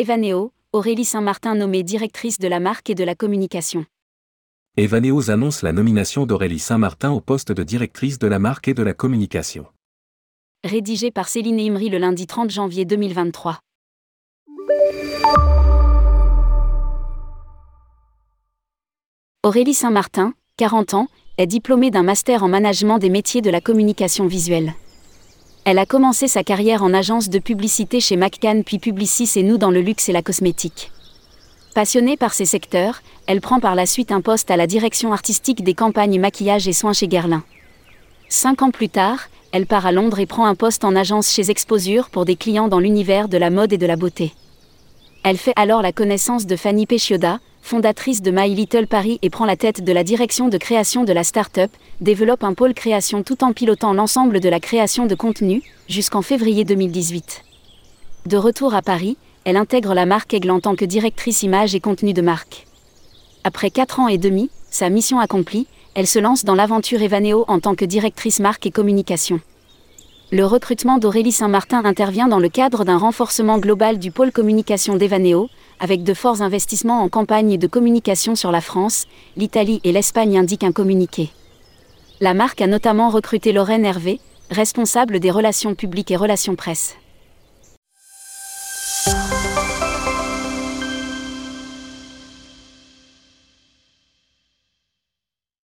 Evaneo, Aurélie Saint-Martin nommée directrice de la marque et de la communication. Evaneos annonce la nomination d'Aurélie Saint-Martin au poste de directrice de la marque et de la communication. Rédigé par Céline Imri le lundi 30 janvier 2023. Aurélie Saint-Martin, 40 ans, est diplômée d'un master en management des métiers de la communication visuelle. Elle a commencé sa carrière en agence de publicité chez McCann puis Publicis et nous dans le luxe et la cosmétique. Passionnée par ces secteurs, elle prend par la suite un poste à la direction artistique des campagnes maquillage et soins chez Guerlain. Cinq ans plus tard, elle part à Londres et prend un poste en agence chez Exposure pour des clients dans l'univers de la mode et de la beauté. Elle fait alors la connaissance de Fanny Pechioda, fondatrice de My Little Paris et prend la tête de la direction de création de la start-up, développe un pôle création tout en pilotant l'ensemble de la création de contenu, jusqu'en février 2018. De retour à Paris, elle intègre la marque Aigle en tant que directrice image et contenu de marque. Après 4 ans et demi, sa mission accomplie, elle se lance dans l'aventure Evaneo en tant que directrice marque et communication. Le recrutement d'Aurélie Saint-Martin intervient dans le cadre d'un renforcement global du pôle communication d'Evaneo, avec de forts investissements en campagne de communication sur la France, l'Italie et l'Espagne indique un communiqué. La marque a notamment recruté Lorraine Hervé, responsable des relations publiques et relations presse.